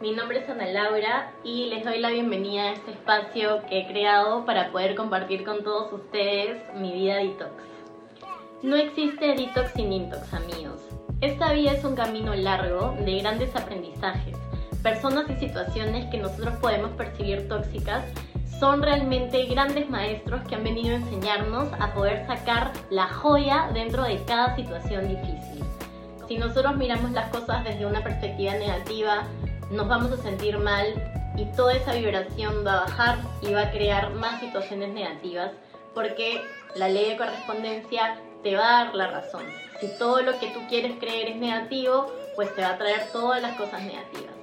mi nombre es Ana Laura y les doy la bienvenida a este espacio que he creado para poder compartir con todos ustedes mi vida detox. No existe detox sin intox, amigos. Esta vida es un camino largo de grandes aprendizajes. Personas y situaciones que nosotros podemos percibir tóxicas son realmente grandes maestros que han venido a enseñarnos a poder sacar la joya dentro de cada situación difícil. Si nosotros miramos las cosas desde una perspectiva negativa, nos vamos a sentir mal y toda esa vibración va a bajar y va a crear más situaciones negativas porque la ley de correspondencia te va a dar la razón. Si todo lo que tú quieres creer es negativo, pues te va a traer todas las cosas negativas.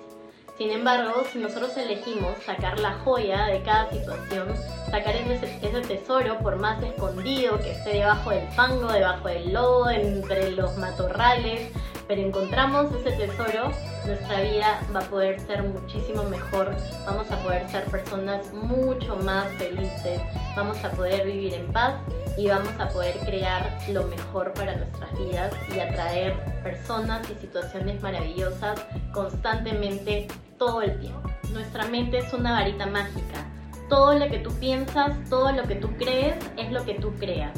Sin embargo, si nosotros elegimos sacar la joya de cada situación, sacar ese, ese, tesoro por más escondido que esté debajo del fango, debajo del lodo, entre los matorrales, pero encontramos ese tesoro, nuestra vida va a poder ser muchísimo mejor, vamos a poder ser personas mucho más felices, vamos a poder vivir en paz y vamos a poder crear lo mejor para nuestras vidas y atraer personas y situaciones maravillosas constantemente todo el tiempo. Nuestra mente es una varita mágica. Todo lo que tú piensas, todo lo que tú crees es lo que tú creas.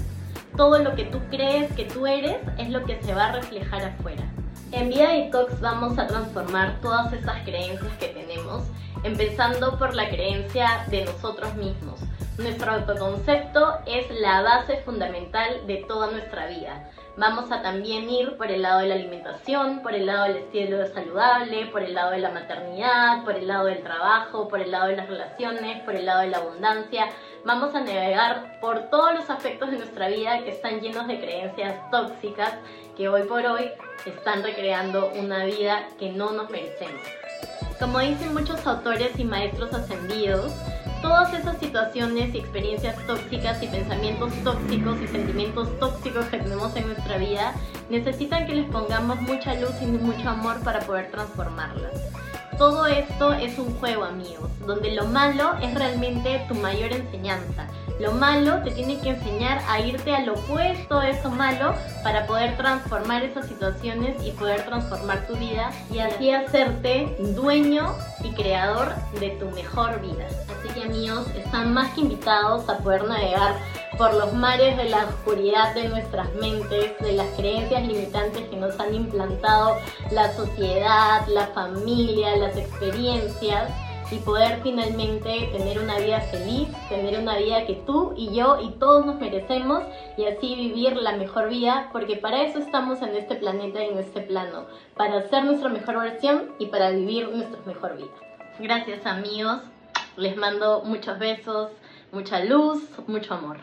Todo lo que tú crees que tú eres es lo que se va a reflejar afuera. En Vida Detox vamos a transformar todas esas creencias que tenemos, empezando por la creencia de nosotros mismos. Nuestro autoconcepto es la base fundamental de toda nuestra vida. Vamos a también ir por el lado de la alimentación, por el lado del estilo saludable, por el lado de la maternidad, por el lado del trabajo, por el lado de las relaciones, por el lado de la abundancia. Vamos a navegar por todos los aspectos de nuestra vida que están llenos de creencias tóxicas que hoy por hoy están recreando una vida que no nos merecemos. Como dicen muchos autores y maestros ascendidos, todas esas situaciones y experiencias tóxicas y pensamientos tóxicos y sentimientos tóxicos que tenemos en nuestra vida necesitan que les pongamos mucha luz y mucho amor para poder transformarlas. Todo esto es un juego, amigos, donde lo malo es realmente tu mayor enseñanza. Lo malo te tiene que enseñar a irte al opuesto de eso malo para poder transformar esas situaciones y poder transformar tu vida y así hacerte dueño y creador de tu mejor vida. Así que amigos, están más que invitados a poder navegar por los mares de la oscuridad de nuestras mentes, de las creencias limitantes que nos han implantado la sociedad, la familia, las experiencias y poder finalmente tener una vida feliz, tener una vida que tú y yo y todos nos merecemos y así vivir la mejor vida, porque para eso estamos en este planeta y en este plano, para ser nuestra mejor versión y para vivir nuestra mejor vida. Gracias amigos, les mando muchos besos, mucha luz, mucho amor.